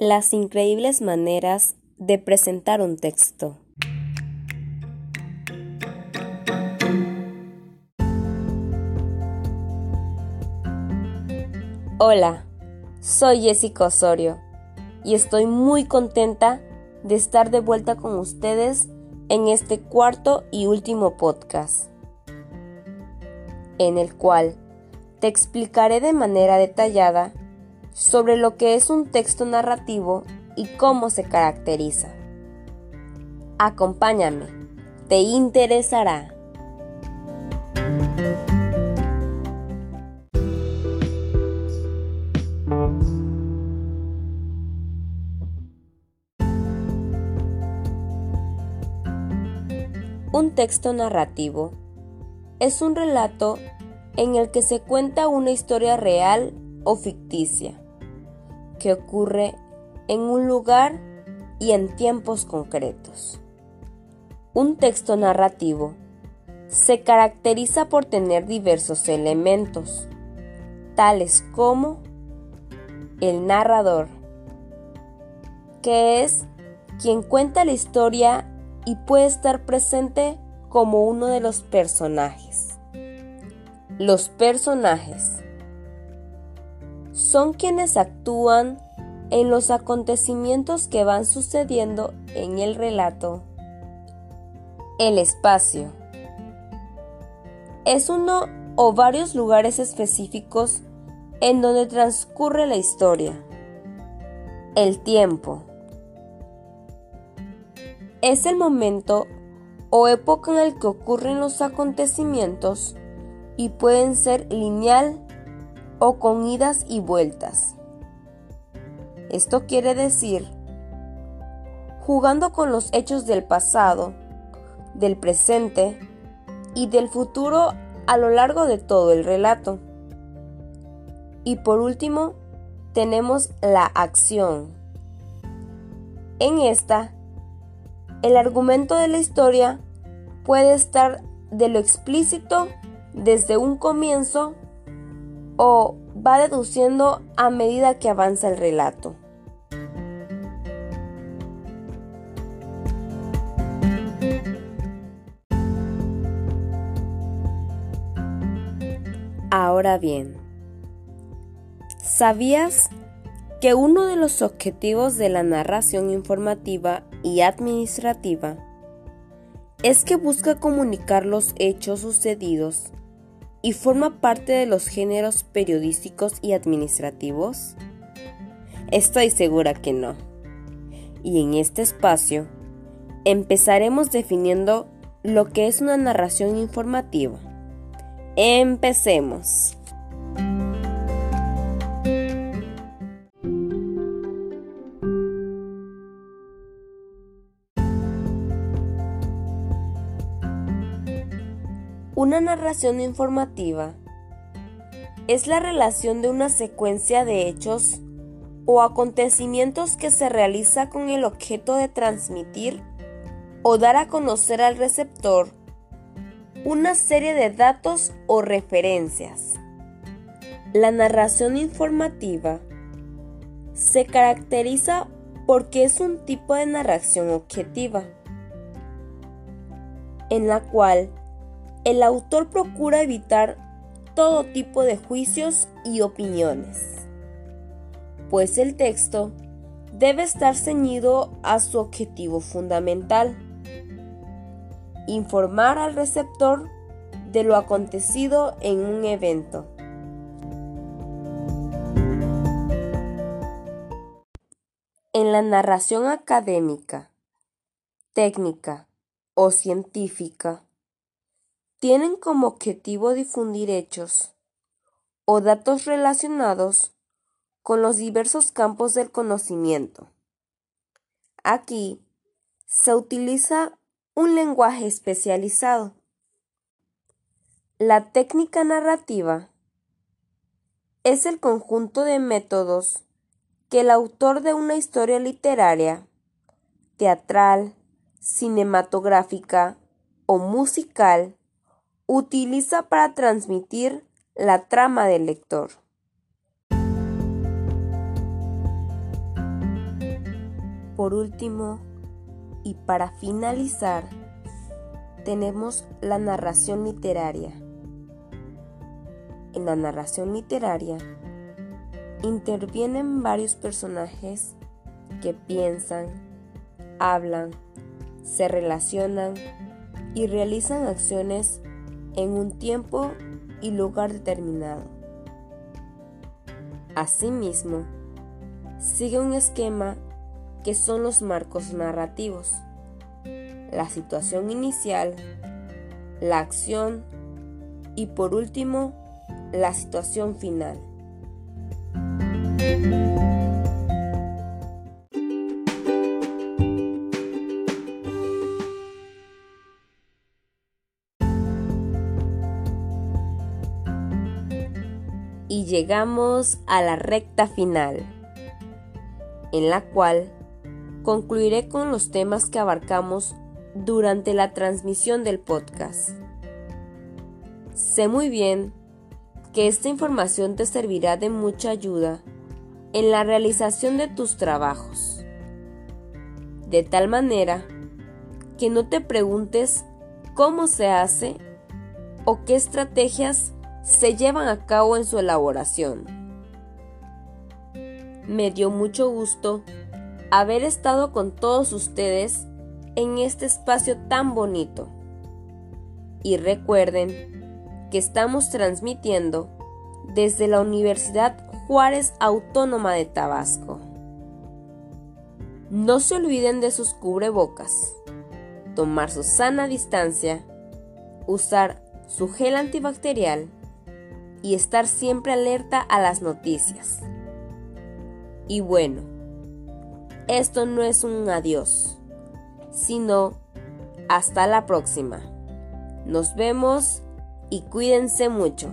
Las increíbles maneras de presentar un texto. Hola, soy Jessica Osorio y estoy muy contenta de estar de vuelta con ustedes en este cuarto y último podcast, en el cual te explicaré de manera detallada sobre lo que es un texto narrativo y cómo se caracteriza. Acompáñame, te interesará. Un texto narrativo es un relato en el que se cuenta una historia real o ficticia que ocurre en un lugar y en tiempos concretos. Un texto narrativo se caracteriza por tener diversos elementos, tales como el narrador, que es quien cuenta la historia y puede estar presente como uno de los personajes. Los personajes son quienes actúan en los acontecimientos que van sucediendo en el relato. El espacio es uno o varios lugares específicos en donde transcurre la historia. El tiempo es el momento o época en el que ocurren los acontecimientos y pueden ser lineal o con idas y vueltas. Esto quiere decir, jugando con los hechos del pasado, del presente y del futuro a lo largo de todo el relato. Y por último, tenemos la acción. En esta, el argumento de la historia puede estar de lo explícito desde un comienzo o va deduciendo a medida que avanza el relato. Ahora bien, ¿sabías que uno de los objetivos de la narración informativa y administrativa es que busca comunicar los hechos sucedidos y forma parte de los géneros periodísticos y administrativos? Estoy segura que no. Y en este espacio empezaremos definiendo lo que es una narración informativa. Empecemos. Narración informativa es la relación de una secuencia de hechos o acontecimientos que se realiza con el objeto de transmitir o dar a conocer al receptor una serie de datos o referencias. La narración informativa se caracteriza porque es un tipo de narración objetiva, en la cual el autor procura evitar todo tipo de juicios y opiniones, pues el texto debe estar ceñido a su objetivo fundamental, informar al receptor de lo acontecido en un evento. En la narración académica, técnica o científica, tienen como objetivo difundir hechos o datos relacionados con los diversos campos del conocimiento. Aquí se utiliza un lenguaje especializado. La técnica narrativa es el conjunto de métodos que el autor de una historia literaria, teatral, cinematográfica o musical utiliza para transmitir la trama del lector. por último, y para finalizar, tenemos la narración literaria. En la narración literaria intervienen varios personajes que piensan, hablan, se relacionan y realizan acciones en un tiempo y lugar determinado. Asimismo, sigue un esquema que son los marcos narrativos, la situación inicial, la acción y por último, la situación final. Y llegamos a la recta final, en la cual concluiré con los temas que abarcamos durante la transmisión del podcast. Sé muy bien que esta información te servirá de mucha ayuda en la realización de tus trabajos. De tal manera que no te preguntes cómo se hace o qué estrategias se llevan a cabo en su elaboración. Me dio mucho gusto haber estado con todos ustedes en este espacio tan bonito. Y recuerden que estamos transmitiendo desde la Universidad Juárez Autónoma de Tabasco. No se olviden de sus cubrebocas, tomar su sana distancia, usar su gel antibacterial y estar siempre alerta a las noticias. Y bueno, esto no es un adiós, sino hasta la próxima. Nos vemos y cuídense mucho.